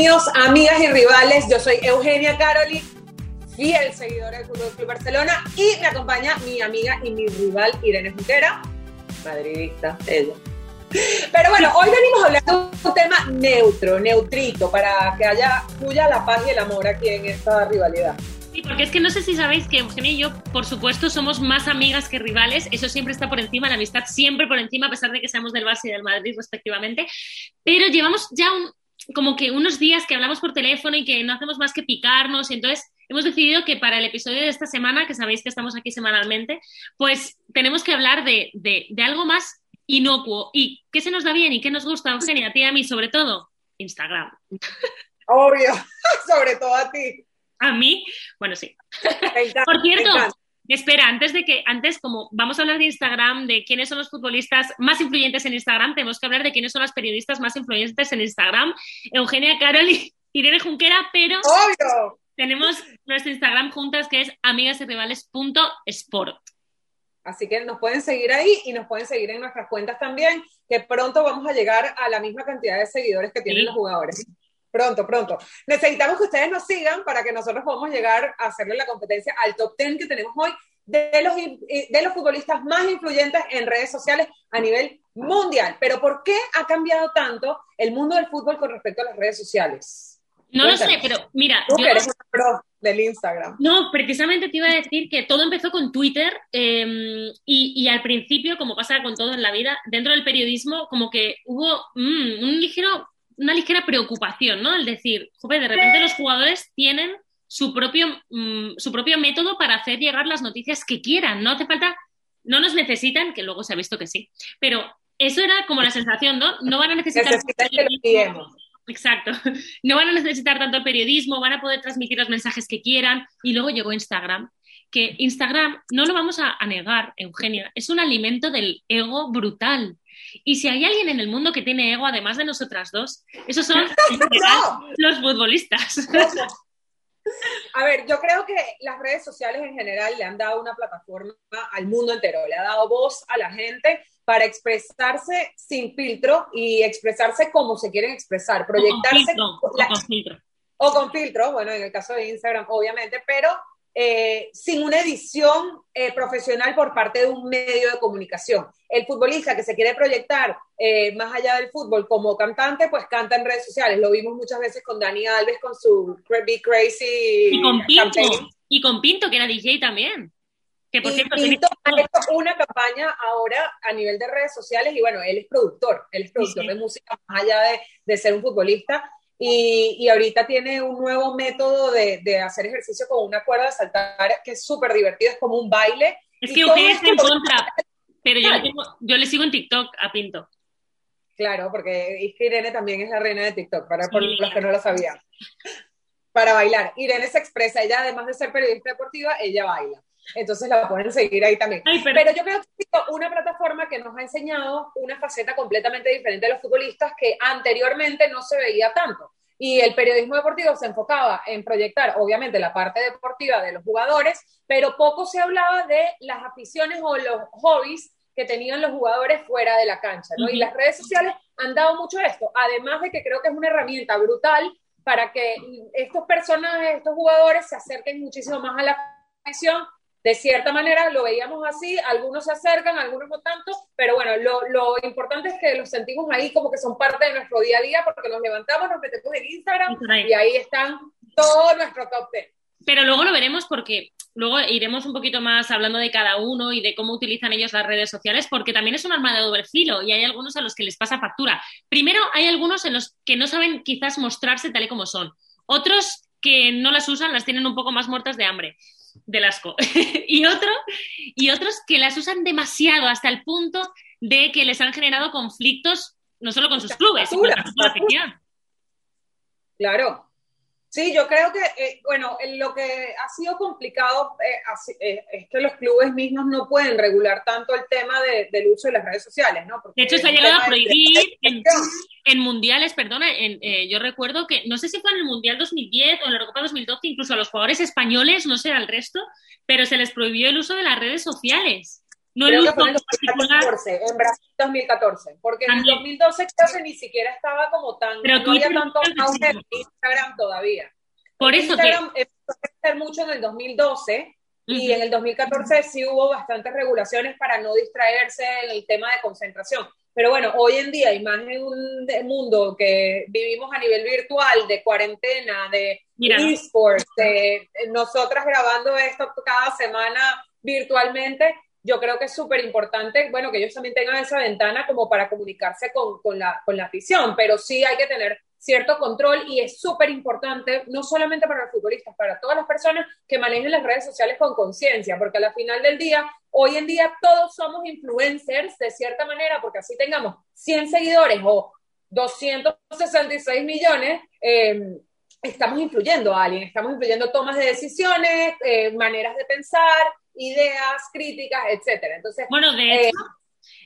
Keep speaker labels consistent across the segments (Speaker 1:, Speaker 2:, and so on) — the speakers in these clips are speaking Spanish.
Speaker 1: míos, amigas y rivales, yo soy Eugenia Caroli, fiel seguidora del Fútbol Club Barcelona, y me acompaña mi amiga y mi rival Irene Junquera, madridista, ella. Pero bueno, hoy venimos a hablar de un tema neutro, neutrito, para que haya fluya la paz y el amor aquí en esta rivalidad.
Speaker 2: Sí, porque es que no sé si sabéis que Eugenia y yo, por supuesto, somos más amigas que rivales. Eso siempre está por encima, la amistad siempre por encima, a pesar de que seamos del Barça y del Madrid, respectivamente. Pero llevamos ya un, como que unos días que hablamos por teléfono y que no hacemos más que picarnos. Y entonces hemos decidido que para el episodio de esta semana, que sabéis que estamos aquí semanalmente, pues tenemos que hablar de, de, de algo más inocuo. ¿Y qué se nos da bien y qué nos gusta, Eugenia? A ti y a mí, sobre todo, Instagram.
Speaker 1: Obvio, sobre todo a ti.
Speaker 2: A mí, bueno, sí.
Speaker 1: Encanta,
Speaker 2: Por cierto, espera, antes de que, antes, como vamos a hablar de Instagram, de quiénes son los futbolistas más influyentes en Instagram, tenemos que hablar de quiénes son las periodistas más influyentes en Instagram. Eugenia Carol y Irene Junquera, pero
Speaker 1: Obvio.
Speaker 2: tenemos nuestro Instagram juntas que es amigasyrivales.sport.
Speaker 1: Así que nos pueden seguir ahí y nos pueden seguir en nuestras cuentas también, que pronto vamos a llegar a la misma cantidad de seguidores que tienen
Speaker 2: Sí.
Speaker 1: los jugadores. Pronto, pronto. Necesitamos que ustedes nos sigan para que nosotros podamos llegar a hacerle la competencia al top 10 que tenemos hoy de los, de los futbolistas más influyentes en redes sociales a nivel mundial. Pero ¿por qué ha cambiado tanto el mundo del fútbol con respecto a las redes sociales?
Speaker 2: No lo sé, pero mira,
Speaker 1: Tú
Speaker 2: yo-
Speaker 1: eres una pro del Instagram.
Speaker 2: No, precisamente te iba a decir que todo empezó con Twitter eh, y, y al principio, como pasa con todo en la vida, dentro del periodismo como que hubo mm, un ligero, una ligera preocupación, ¿no? El decir, joder, de repente los jugadores tienen su propio, mm, su propio método para hacer llegar las noticias que quieran, no hace falta, no nos necesitan, que luego se ha visto que sí, pero eso era como la sensación, ¿no? No van a necesitar... Exacto. No van a necesitar tanto el periodismo, van a poder transmitir los mensajes que quieran. Y luego llegó Instagram, que Instagram, no lo vamos a, a negar, Eugenia, es un alimento del ego brutal. Y si hay alguien en el mundo que tiene ego, además de nosotras dos, esos son
Speaker 1: No.
Speaker 2: los futbolistas.
Speaker 1: A ver, yo creo que las redes sociales en general le han dado una plataforma al mundo entero, le ha dado voz a la gente para expresarse sin filtro y expresarse como se quieren expresar,
Speaker 2: O con
Speaker 1: proyectarse
Speaker 2: filtro, o
Speaker 1: la-
Speaker 2: con filtro.
Speaker 1: o con filtro, bueno, en el caso de Instagram, obviamente, pero eh, sin una edición eh, profesional por parte de un medio de comunicación. El futbolista que se quiere proyectar eh, más allá del fútbol como cantante, pues canta en redes sociales. Lo vimos muchas veces con Dani Alves con su Be Crazy
Speaker 2: Y con Pinto,
Speaker 1: campaign.
Speaker 2: y con Pinto, que era DJ también. Que por
Speaker 1: Y
Speaker 2: cierto,
Speaker 1: Pinto ha hecho una campaña ahora a nivel de redes sociales y bueno, él es productor, él es productor
Speaker 2: Sí.
Speaker 1: de música más allá de, de ser un futbolista y, y ahorita tiene un nuevo método de, de hacer ejercicio con una cuerda de saltar que es súper divertido, es como un baile.
Speaker 2: es que está en contra. Pero yo le, tengo- yo le sigo en TikTok a Pinto.
Speaker 1: Claro, porque es que Irene también es la reina de TikTok, para por los que no lo sabían. Para bailar. Irene se expresa, ella además de ser periodista deportiva, ella baila. Entonces la pueden seguir ahí también.
Speaker 2: Ay, pero-
Speaker 1: Pero yo creo que ha sido una plataforma que nos ha enseñado una faceta completamente diferente de los futbolistas que anteriormente no se veía tanto. Y el periodismo deportivo se enfocaba en proyectar, obviamente, la parte deportiva de los jugadores, pero poco se hablaba de las aficiones o los hobbies que tenían los jugadores fuera de la cancha, ¿no? Y
Speaker 2: Ujú.
Speaker 1: las redes sociales han dado mucho esto, además de que creo que es una herramienta brutal para que estos personajes, estos jugadores se acerquen muchísimo más a la afición. De cierta manera lo veíamos así, algunos se acercan, algunos no tanto, pero bueno, lo, lo importante es que los sentimos ahí como que son parte de nuestro día a día porque nos levantamos, nos metemos en Instagram y ahí están todo nuestro top 10.
Speaker 2: Pero luego lo veremos porque luego iremos un poquito más hablando de cada uno y de cómo utilizan ellos las redes sociales, porque también es un arma de doble filo y hay algunos a los que les pasa factura. Primero, hay algunos en los que no saben quizás mostrarse tal y como son. Otros que no las usan las tienen un poco más muertas de hambre, del asco. y, otro, y otros que las usan demasiado hasta el punto de que les han generado conflictos no solo con sus clubes, sino con afición.
Speaker 1: Claro. Sí, yo creo que, eh, bueno, en lo que ha sido complicado eh, así- eh, es que los clubes mismos no pueden regular tanto el tema de- del uso de las redes sociales, ¿no? Porque
Speaker 2: De hecho, se ha llegado a prohibir en, en mundiales, perdona, en, eh, yo recuerdo que, no sé si fue en el Mundial 2010 o en la Eurocopa 2012, incluso a los jugadores españoles, no sé al resto, pero se les prohibió el uso de las redes sociales. No
Speaker 1: creo que fue en
Speaker 2: particular.
Speaker 1: 2014, en Brasil 2014, porque en el
Speaker 2: También.
Speaker 1: 2012 creo que ni siquiera estaba como tan,
Speaker 2: Pero
Speaker 1: no había tanto
Speaker 2: que
Speaker 1: auge en Instagram todavía.
Speaker 2: Por eso que...
Speaker 1: Instagram empezó a crecer mucho en el 2012 y
Speaker 2: Ujú.
Speaker 1: en el 2014 sí hubo bastantes regulaciones para no distraerse en el tema de concentración. Pero bueno, hoy en día, y más en un mundo que vivimos a nivel virtual, de cuarentena, de esports, de nosotras grabando esto cada semana virtualmente, yo creo que es súper importante, bueno, que ellos también tengan esa ventana como para comunicarse con, con, la, con la afición, pero sí hay que tener cierto control y es súper importante, no solamente para los futbolistas, para todas las personas que manejen las redes sociales con conciencia, porque al final del día, hoy en día todos somos influencers de cierta manera, porque así tengamos 100 seguidores o 266 millones, eh, estamos influyendo a alguien, estamos influyendo tomas de decisiones, eh, maneras de pensar, ideas, críticas, etcétera. Entonces,
Speaker 2: Bueno, de
Speaker 1: Eh,
Speaker 2: hecho,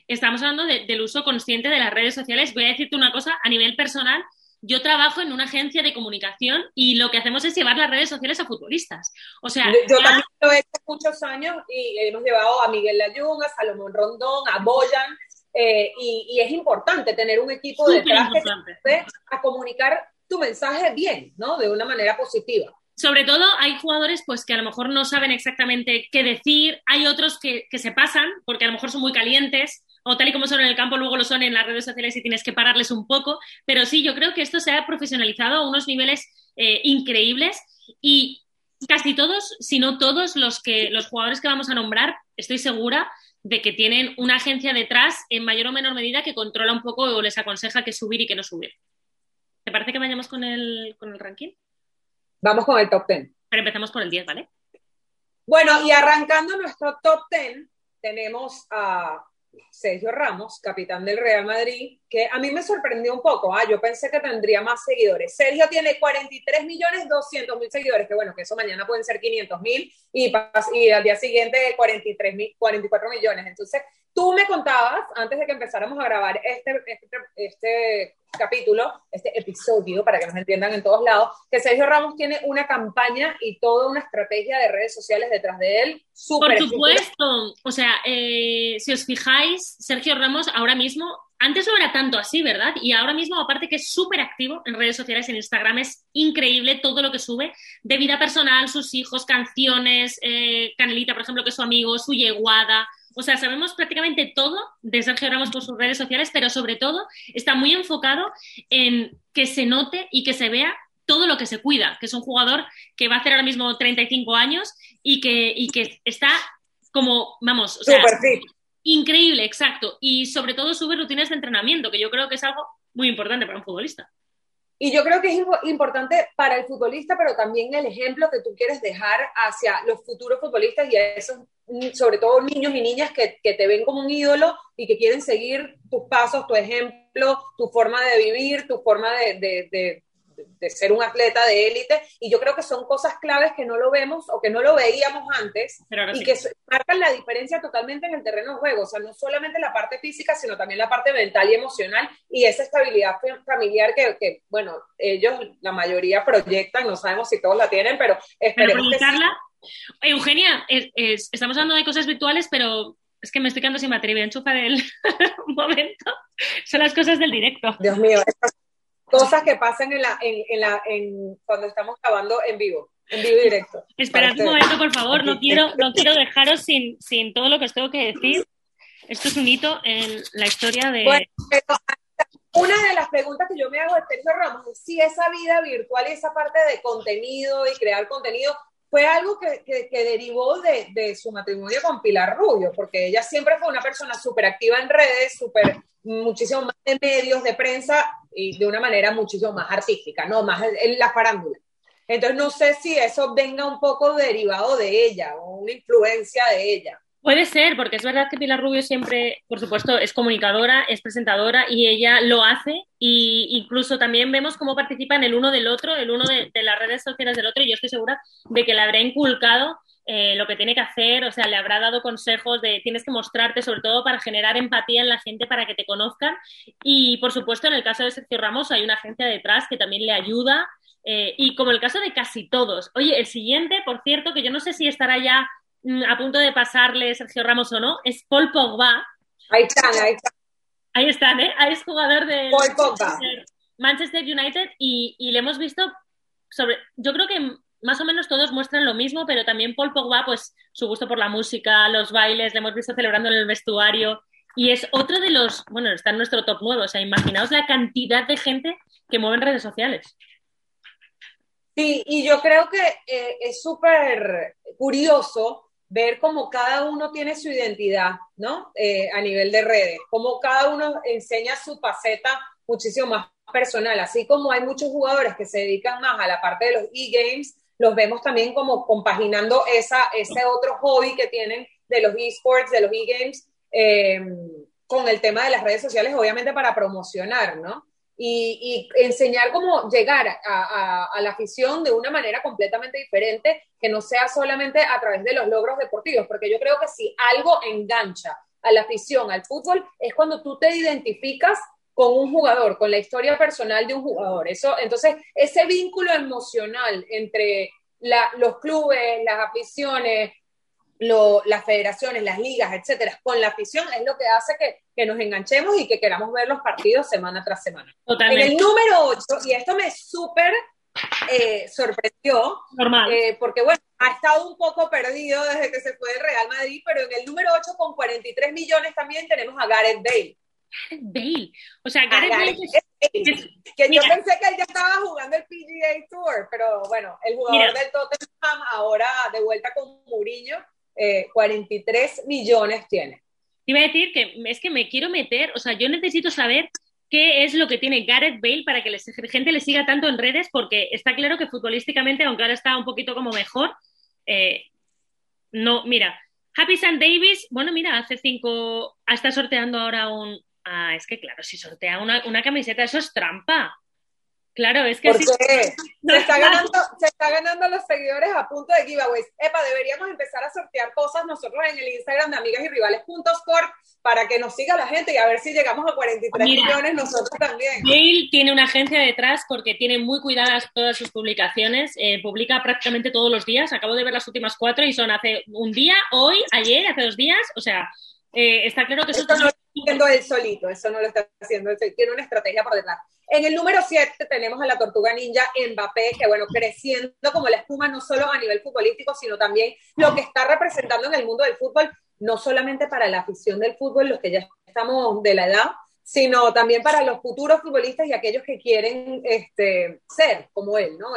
Speaker 2: estamos hablando de- del uso consciente de las redes sociales. Voy a decirte una cosa a nivel personal. Yo trabajo en una agencia de comunicación y lo que hacemos es llevar las redes sociales a futbolistas. O sea,
Speaker 1: yo
Speaker 2: ya-
Speaker 1: también lo he hecho muchos años y hemos llevado a Miguel Layún, a Salomón Rondón, a Boyan, eh, y, y es importante tener un equipo
Speaker 2: súper
Speaker 1: detrás que
Speaker 2: importante.
Speaker 1: te ayude a comunicar tu mensaje bien, ¿no? De una manera positiva.
Speaker 2: Sobre todo hay jugadores pues que a lo mejor no saben exactamente qué decir, hay otros que, que se pasan porque a lo mejor son muy calientes o tal y como son en el campo luego lo son en las redes sociales y tienes que pararles un poco, pero sí, yo creo que esto se ha profesionalizado a unos niveles eh, increíbles y casi todos, si no todos los que los jugadores que vamos a nombrar, estoy segura de que tienen una agencia detrás en mayor o menor medida que controla un poco o les aconseja qué subir y qué no subir. ¿Te parece que vayamos con el, con el ranking?
Speaker 1: Vamos con el top 10.
Speaker 2: Pero empezamos por el 10, ¿vale?
Speaker 1: Bueno, y arrancando nuestro top 10, tenemos a Sergio Ramos, capitán del Real Madrid, que a mí me sorprendió un poco. Ah, yo pensé que tendría más seguidores. Sergio tiene 43 millones 200 mil seguidores, que bueno, que eso mañana pueden ser 500 mil y, y al día siguiente 43 mil, 44 millones. Entonces, tú me contabas, antes de que empezáramos a grabar este, este, este capítulo, este episodio, para que nos entiendan en todos lados, que Sergio Ramos tiene una campaña y toda una estrategia de redes sociales detrás de él.
Speaker 2: Por
Speaker 1: súper
Speaker 2: supuesto. O sea, eh, si os fijáis, Sergio Ramos ahora mismo, antes no era tanto así, ¿verdad? Y ahora mismo, aparte que es súper activo en redes sociales, en Instagram, es increíble todo lo que sube de vida personal, sus hijos, canciones, eh, Canelita, por ejemplo, que es su amigo, su yeguada. O sea, sabemos prácticamente todo de Sergio Ramos por sus redes sociales, pero sobre todo está muy enfocado en que se note y que se vea todo lo que se cuida, que es un jugador que va a hacer ahora mismo 35 años y que, y que está como, vamos, o sea, increíble, exacto. Y sobre todo sube rutinas de entrenamiento, que yo creo que es algo muy importante para un futbolista.
Speaker 1: Y yo creo que es impo- importante para el futbolista, pero también el ejemplo que tú quieres dejar hacia los futuros futbolistas y a esos, sobre todo niños y niñas que, que te ven como un ídolo y que quieren seguir tus pasos, tu ejemplo, tu forma de vivir, tu forma de- de- de ser un atleta de élite. Y yo creo que son cosas claves que no lo vemos o que no lo veíamos antes
Speaker 2: Pero
Speaker 1: y
Speaker 2: sí.
Speaker 1: que marcan la diferencia totalmente en el terreno de juego. O sea, no solamente la parte física, sino también la parte mental y emocional y esa estabilidad fa- familiar que, que, bueno, ellos, la mayoría proyectan, no sabemos si todos la tienen, pero esperemos que sí.
Speaker 2: Eugenia, es- es- estamos hablando de cosas virtuales, pero es que me estoy quedando sin batería. Voy a enchufar el momento. Son las cosas del directo.
Speaker 1: Dios mío, estas cosas que pasan en la, en, en la, en, cuando estamos grabando en vivo, en vivo y directo.
Speaker 2: Esperad un momento, por favor. No quiero, no quiero dejaros sin, sin todo lo que os tengo que decir. Esto es un hito en la historia de.
Speaker 1: Bueno, pero una de las preguntas que yo me hago de Sergio Ramos es si esa vida virtual y esa parte de contenido y crear contenido fue algo que, que- derivó de, de su matrimonio con Pilar Rubio, porque ella siempre fue una persona súper activa en redes, súper muchísimo más de medios, de prensa y de una manera muchísimo más artística, ¿no? Más en la farándula. Entonces no sé si eso venga un poco derivado de ella o una influencia de ella.
Speaker 2: Puede ser, porque es verdad que Pilar Rubio siempre, por supuesto, es comunicadora, es presentadora y ella lo hace. Y incluso también vemos cómo participa en el uno del otro, el uno de, las redes sociales del otro. Y yo estoy segura de que le habrá inculcado eh, lo que tiene que hacer, o sea, le habrá dado consejos de tienes que mostrarte, sobre todo para generar empatía en la gente, para que te conozcan. Y por supuesto, en el caso de Sergio Ramos, hay una agencia detrás que también le ayuda. eh, y como el caso de casi todos. Oye, el siguiente, por cierto, que yo no sé si estará ya a punto de pasarle Sergio Ramos o no, es Paul Pogba.
Speaker 1: Ahí están, ahí están.
Speaker 2: Ahí están, ¿eh? Ahí es jugador
Speaker 1: Pogba.
Speaker 2: Manchester United y, y le hemos visto sobre, yo creo que más o menos todos muestran lo mismo, pero también Paul Pogba, pues su gusto por la música, los bailes, le hemos visto celebrando en el vestuario y es otro de los, bueno, está en nuestro top 9, o sea, imaginaos la cantidad de gente que mueve en redes sociales.
Speaker 1: Sí, y yo creo que eh, es súper curioso ver cómo cada uno tiene su identidad, ¿no? Eh, a nivel de redes, cómo cada uno enseña su faceta muchísimo más personal, así como hay muchos jugadores que se dedican más a la parte de los e-games, los vemos también como compaginando esa, ese otro hobby que tienen de los esports, de los e-games, eh, con el tema de las redes sociales, obviamente para promocionar, ¿no? Y, enseñar cómo llegar a, la afición de una manera completamente diferente, que no sea solamente a través de los logros deportivos, porque yo creo que si algo engancha a la afición, al fútbol, es cuando tú te identificas con un jugador, con la historia personal de un jugador. Eso, entonces, ese vínculo emocional entre los clubes, las aficiones, las federaciones, las ligas, etcétera, con la afición es lo que hace que, nos enganchemos y que queramos ver los partidos semana tras semana. En el número 8, y esto me súper eh, sorprendió, eh, porque bueno, ha estado un poco perdido desde que se fue del Real Madrid, pero en el número 8 con 43 millones también tenemos a Gareth Bale.
Speaker 2: Gareth Bale. O sea, Gareth, Bale,
Speaker 1: que yo pensé que él ya estaba jugando el PGA Tour, pero bueno, el jugador del Tottenham ahora de vuelta con Mourinho 43 eh, millones tiene.
Speaker 2: Iba a decir que es que me quiero meter, o sea, yo necesito saber qué es lo que tiene Gareth Bale para que la gente le siga tanto en redes, porque está claro que futbolísticamente, aunque ahora está un poquito como mejor, eh, no, mira, Happy San Davis, bueno, mira, hace cinco, está sorteando ahora un, ah, es que claro, si sortea una, una camiseta, eso es trampa. Claro, es que
Speaker 1: sí. se, está ganando, se está ganando los seguidores a punto de giveaways. Epa, deberíamos empezar a sortear cosas nosotros en el Instagram de amigas y rivales para que nos siga la gente y a ver si llegamos a 43 millones nosotros también.
Speaker 2: Gail tiene una agencia detrás porque tiene muy cuidadas todas sus publicaciones, eh, publica prácticamente todos los días. Acabo de ver las últimas cuatro y son hace un día, hoy, ayer, hace dos días. O sea, eh, está claro que
Speaker 1: eso no haciendo él solito, eso no lo está haciendo tiene una estrategia por detrás. En el número 7 tenemos a la tortuga ninja Mbappé, que bueno, creciendo como la espuma no solo a nivel futbolístico, sino también lo que está representando en el mundo del fútbol, no solamente para la afición del fútbol, los que ya estamos de la edad, sino también para los futuros futbolistas y aquellos que quieren este, ser como él, ¿no?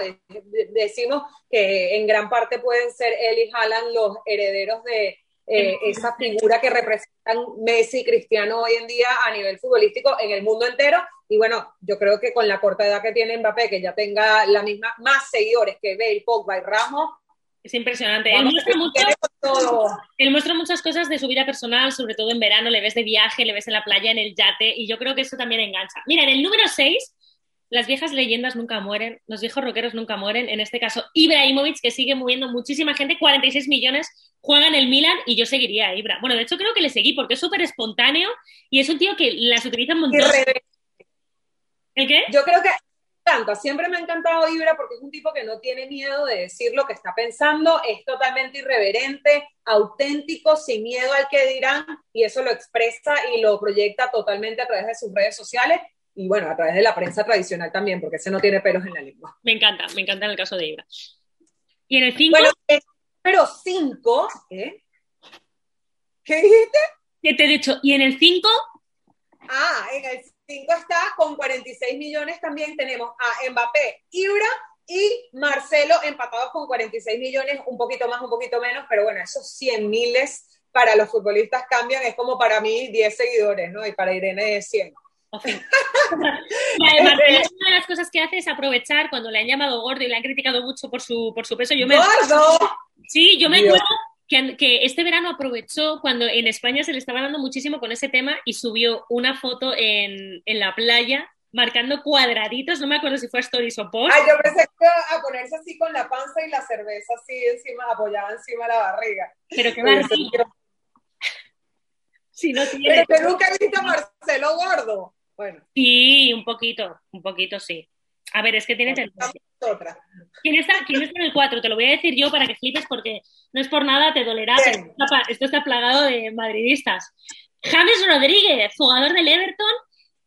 Speaker 1: Decimos que en gran parte pueden ser él y Haaland los herederos de eh, esa figura que representan Messi y Cristiano hoy en día a nivel futbolístico en el mundo entero. Y bueno, yo creo que con la corta edad que tiene Mbappé, que ya tenga la misma, más seguidores que Bale, Pogba y Ramos,
Speaker 2: es impresionante. Él muestra, él muestra, muchas cosas de su vida personal, sobre todo en verano, le ves de viaje, le ves en la playa, en el yate, y yo creo que eso también engancha. Mira, en el número 6 las viejas leyendas nunca mueren, los viejos rockeros nunca mueren. En este caso, Ibrahimovic, que sigue moviendo muchísima gente, 46 millones, juega en el Milan y yo seguiría a Ibra. Bueno, de hecho creo que le seguí porque es súper espontáneo y es un tío que las utiliza un montón.
Speaker 1: ¿El qué? Yo creo que encanta, siempre me ha encantado Ibra porque es un tipo que no tiene miedo de decir lo que está pensando, es totalmente irreverente, auténtico, sin miedo al que dirán, y eso lo expresa y lo proyecta totalmente a través de sus redes sociales y bueno, a través de la prensa tradicional también, porque ese no tiene pelos en la lengua.
Speaker 2: Me encanta, me encanta en el caso de Ibra. Y en el 5.
Speaker 1: Bueno, pero 5, ¿eh? ¿Qué dijiste?
Speaker 2: ¿Qué te he dicho? ¿Y en el 5?
Speaker 1: Ah, en el 5 está con 46 millones también tenemos a Mbappé, Ibra y Marcelo empatados con 46 millones, un poquito más, un poquito menos, pero bueno, esos 100 miles para los futbolistas cambian, es como para mí 10 seguidores, ¿no? Y para Irene 100.
Speaker 2: Además, una de las cosas que hace es aprovechar cuando le han llamado gordo y le han criticado mucho por su, por su peso. Yo me
Speaker 1: ¡Gordo!
Speaker 2: Sí, yo me acuerdo que, que, este verano aprovechó cuando en España se le estaba dando muchísimo con ese tema y subió una foto en, en la playa marcando cuadraditos, no me acuerdo si fue Stories o Post.
Speaker 1: Ay, yo pensé que a ponerse así con la panza y la cerveza así encima, apoyada encima la barriga.
Speaker 2: Pero qué barriga. Si no
Speaker 1: tiene... Pero que nunca he visto a Marcelo gordo. Bueno.
Speaker 2: Sí, un poquito, un poquito sí. A ver, es que tiene tendencia. ¿Quién está, ¿Quién está en el 4? Te lo voy a decir yo para que flipes porque no es por nada, te dolerá, pero esto está plagado de madridistas. James Rodríguez, jugador del Everton.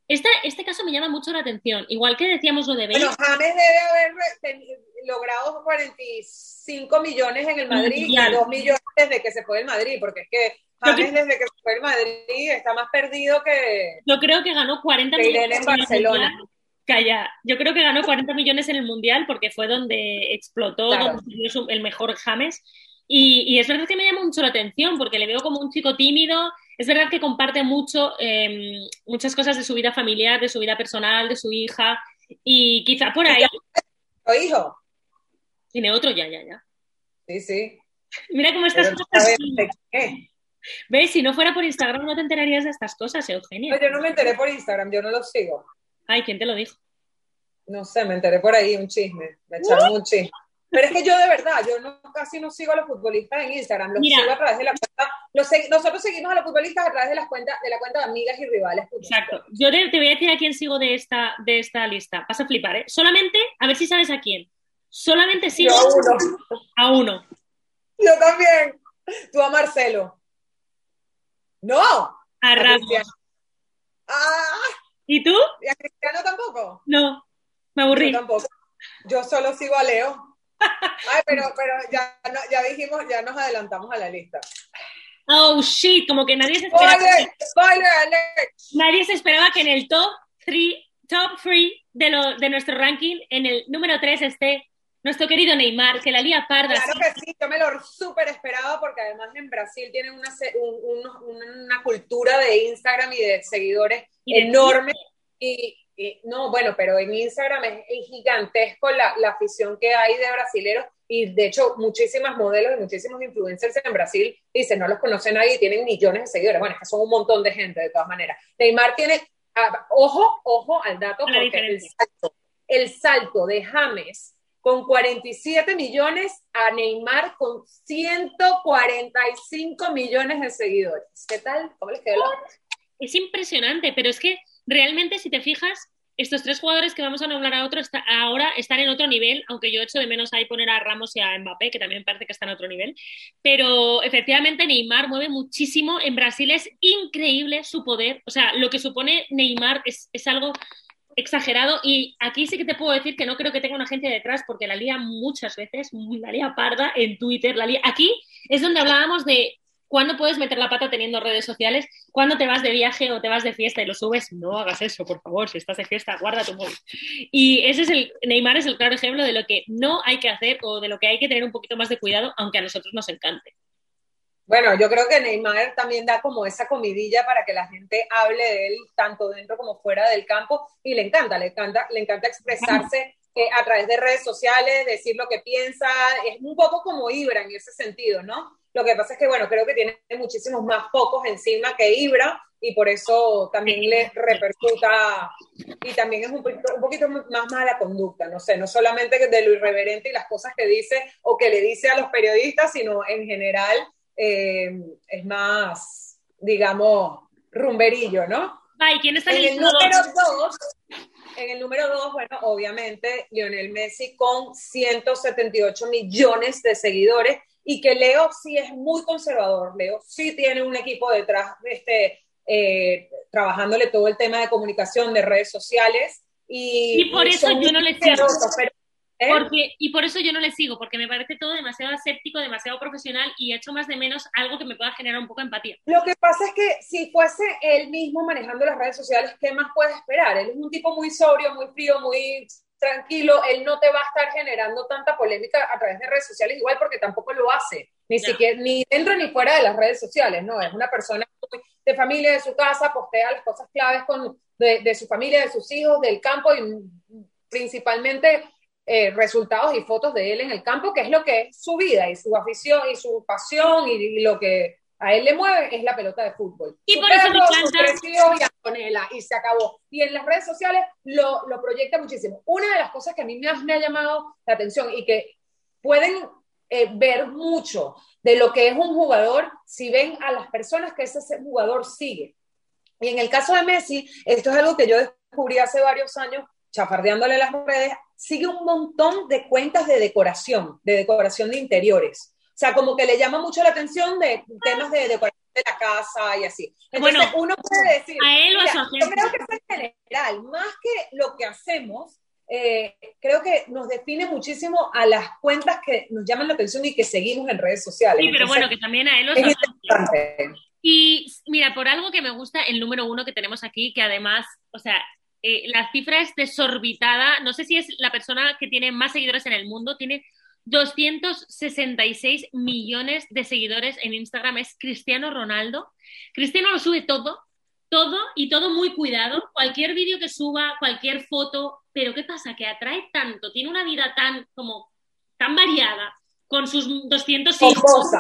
Speaker 2: Este, este caso me llama mucho la atención. Igual que decíamos lo de Bale.
Speaker 1: Bueno, James debe haber logrado 45 millones en el Madrid y 2 millones desde que se fue del Madrid, porque es que James desde que fue del Madrid está más perdido que...
Speaker 2: Yo creo que ganó 40 millones en Barcelona. Calla, yo creo que ganó 40 millones en el Mundial porque fue donde explotó, donde el mejor James. Y, y, es verdad que me llama mucho la atención porque le veo como un chico tímido. Es verdad que comparte mucho, eh, muchas cosas de su vida familiar, de su vida personal, de su hija. Y quizá por ahí.
Speaker 1: ¿O hijo?
Speaker 2: Tiene otro ya, ya, ya.
Speaker 1: Sí, sí.
Speaker 2: Mira cómo estás. ¿Qué? ¿Ves? Si no fuera por Instagram no te enterarías de estas cosas, Eugenia.
Speaker 1: yo no me enteré por Instagram, yo no lo sigo.
Speaker 2: Ay, ¿quién te lo dijo?
Speaker 1: No sé, me enteré por ahí, un chisme. Me echaron un chisme. Pero es que yo de verdad, yo no, casi no sigo a los futbolistas en Instagram, los sigo a través de la cuenta. nosotros seguimos a los futbolistas a través de, las cuentas, de la cuenta de amigas y rivales.
Speaker 2: Exacto. Yo te, voy a decir a quién sigo de esta, de esta lista. Vas a flipar, ¿eh? Solamente, a ver si sabes a quién. Solamente sigo
Speaker 1: a uno.
Speaker 2: A uno.
Speaker 1: Yo también. Tú a Marcelo. No.
Speaker 2: A Ramos.
Speaker 1: Ah.
Speaker 2: ¿Y tú?
Speaker 1: ¿Y a Cristiano tampoco?
Speaker 2: No, me aburrí.
Speaker 1: Yo tampoco. Yo solo sigo a Leo. Ay, pero, pero ya, ya dijimos, ya nos adelantamos a la lista.
Speaker 2: Oh, shit, como que nadie se esperaba.
Speaker 1: Spoiler, spoiler
Speaker 2: Nadie se esperaba que en el top 3 top three de, lo, de nuestro ranking, en el número 3 esté nuestro querido Neymar, que la lía parda.
Speaker 1: Claro que sí, yo me lo súper esperaba porque además en Brasil tienen una, una cultura de Instagram y de seguidores enorme. Y, no, bueno, pero en Instagram es, gigantesco la, la, afición que hay de brasileros y de hecho muchísimas modelos y muchísimos influencers en Brasil dicen, no los conocen nadie y tienen millones de seguidores. Bueno, es que son un montón de gente de todas maneras. Neymar tiene, ah, ojo, ojo al dato, porque el salto, el salto de James con 47 millones a Neymar con 145 millones de seguidores. ¿Qué tal? ¿Cómo les quedó?
Speaker 2: Es impresionante, pero es que realmente si te fijas, estos tres jugadores que vamos a nombrar a otro ahora están en otro nivel, aunque yo echo de menos ahí poner a Ramos y a Mbappé, que también parece que están en otro nivel. Pero efectivamente Neymar mueve muchísimo. En Brasil es increíble su poder. O sea, lo que supone Neymar es, es algo exagerado y aquí sí que te puedo decir que no creo que tenga una agencia detrás porque la lía muchas veces, la lía parda en Twitter, la lía... Aquí es donde hablábamos de cuándo puedes meter la pata teniendo redes sociales, cuándo te vas de viaje o te vas de fiesta y lo subes, no hagas eso, por favor, si estás de fiesta, guarda tu móvil. Y ese es el, Neymar es el claro ejemplo de lo que no hay que hacer o de lo que hay que tener un poquito más de cuidado, aunque a nosotros nos encante.
Speaker 1: Bueno, yo creo que Neymar también da como esa comidilla para que la gente hable de él tanto dentro como fuera del campo y le encanta, le encanta, le encanta expresarse eh, a través de redes sociales, decir lo que piensa, es un poco como Ibra en ese sentido, ¿no? Lo que pasa es que, bueno, creo que tiene muchísimos más focos encima que Ibra y por eso también le repercuta y también es un poquito, un poquito más mala conducta, no sé, no solamente de lo irreverente y las cosas que dice o que le dice a los periodistas, sino en general eh, es más, digamos, rumberillo, ¿no?
Speaker 2: Ay, ¿quién está
Speaker 1: en el número dos? En el número dos, bueno, obviamente Lionel Messi con 178 millones de seguidores y que Leo sí es muy conservador. Leo sí tiene un equipo detrás, este, eh, trabajándole todo el tema de comunicación, de redes sociales. Y,
Speaker 2: por eso yo no le sigo. ¿Eh? Porque, y por eso yo no le sigo, porque me parece todo demasiado aséptico, demasiado profesional y hecho más de menos algo que me pueda generar un poco de empatía.
Speaker 1: Lo que pasa es que si fuese él mismo manejando las redes sociales, ¿qué más puedes esperar? Él es un tipo muy sobrio, muy frío, muy tranquilo, él no te va a estar generando tanta polémica a través de redes sociales igual porque tampoco lo hace, ni siquiera, ni dentro ni fuera de las redes sociales, ¿no? Es una persona de familia, de su casa, postea las cosas claves con, de, de su familia, de sus hijos, del campo y principalmente eh, resultados y fotos de él en el campo, que es lo que es su vida y su afición y su pasión y, lo que a él le mueve es la pelota de fútbol.
Speaker 2: Y por eso
Speaker 1: me y, y se acabó. Y en las redes sociales lo, lo, proyecta muchísimo. Una de las cosas que a mí me ha, me ha llamado la atención y que pueden eh, ver mucho de lo que es un jugador si ven a las personas que ese jugador sigue. Y en el caso de Messi, esto es algo que yo descubrí hace varios años chafardeándole las redes, sigue un montón de cuentas de decoración, de decoración de interiores. O sea, como que le llama mucho la atención de temas de decoración de la casa y así. Entonces, uno puede decir,
Speaker 2: a él o a su
Speaker 1: yo creo que es en general, más que lo que hacemos, eh, creo que nos define muchísimo a las cuentas que nos llaman la atención y que seguimos en redes sociales.
Speaker 2: Sí, pero bueno, que también a él o es Y mira, por algo que me gusta, el número uno que tenemos aquí, que además, o sea, eh, la cifra es desorbitada. No sé si es la persona que tiene más seguidores en el mundo, tiene 266 millones de seguidores en Instagram. Es Cristiano Ronaldo. Cristiano lo sube todo, todo y todo muy cuidado. Cualquier vídeo que suba, cualquier foto. Pero ¿qué pasa? Que atrae tanto, tiene una vida tan como tan variada, con sus 200 hijos,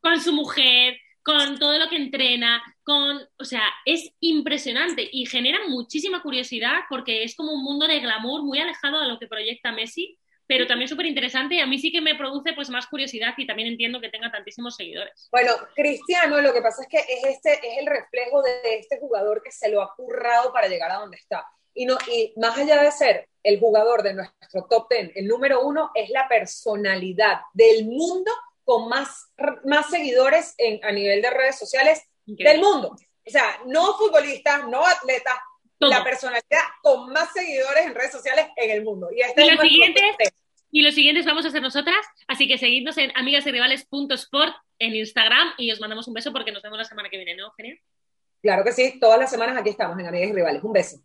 Speaker 2: con su mujer, con todo lo que entrena, con, o sea, es impresionante y genera muchísima curiosidad porque es como un mundo de glamour muy alejado de lo que proyecta Messi, pero también súper interesante y a mí sí que me produce pues más curiosidad y también entiendo que tenga tantísimos seguidores.
Speaker 1: Bueno, Cristiano, lo que pasa es que es, este, es el reflejo de este jugador que se lo ha currado para llegar a donde está. Y, no, y más allá de ser el jugador de nuestro top ten, el número uno es la personalidad del mundo con más, más seguidores en, a nivel de redes sociales del mundo. O sea, no futbolistas, no atletas, la personalidad con más seguidores en redes sociales en el mundo. Y, este
Speaker 2: los siguientes, y los siguientes vamos a ser nosotras, así que seguidnos en amigaserivales.sport en Instagram y os mandamos un beso porque nos vemos la semana que viene, ¿no, Genial.
Speaker 1: Claro que sí, todas las semanas aquí estamos en Amigas y Rivales. Un beso.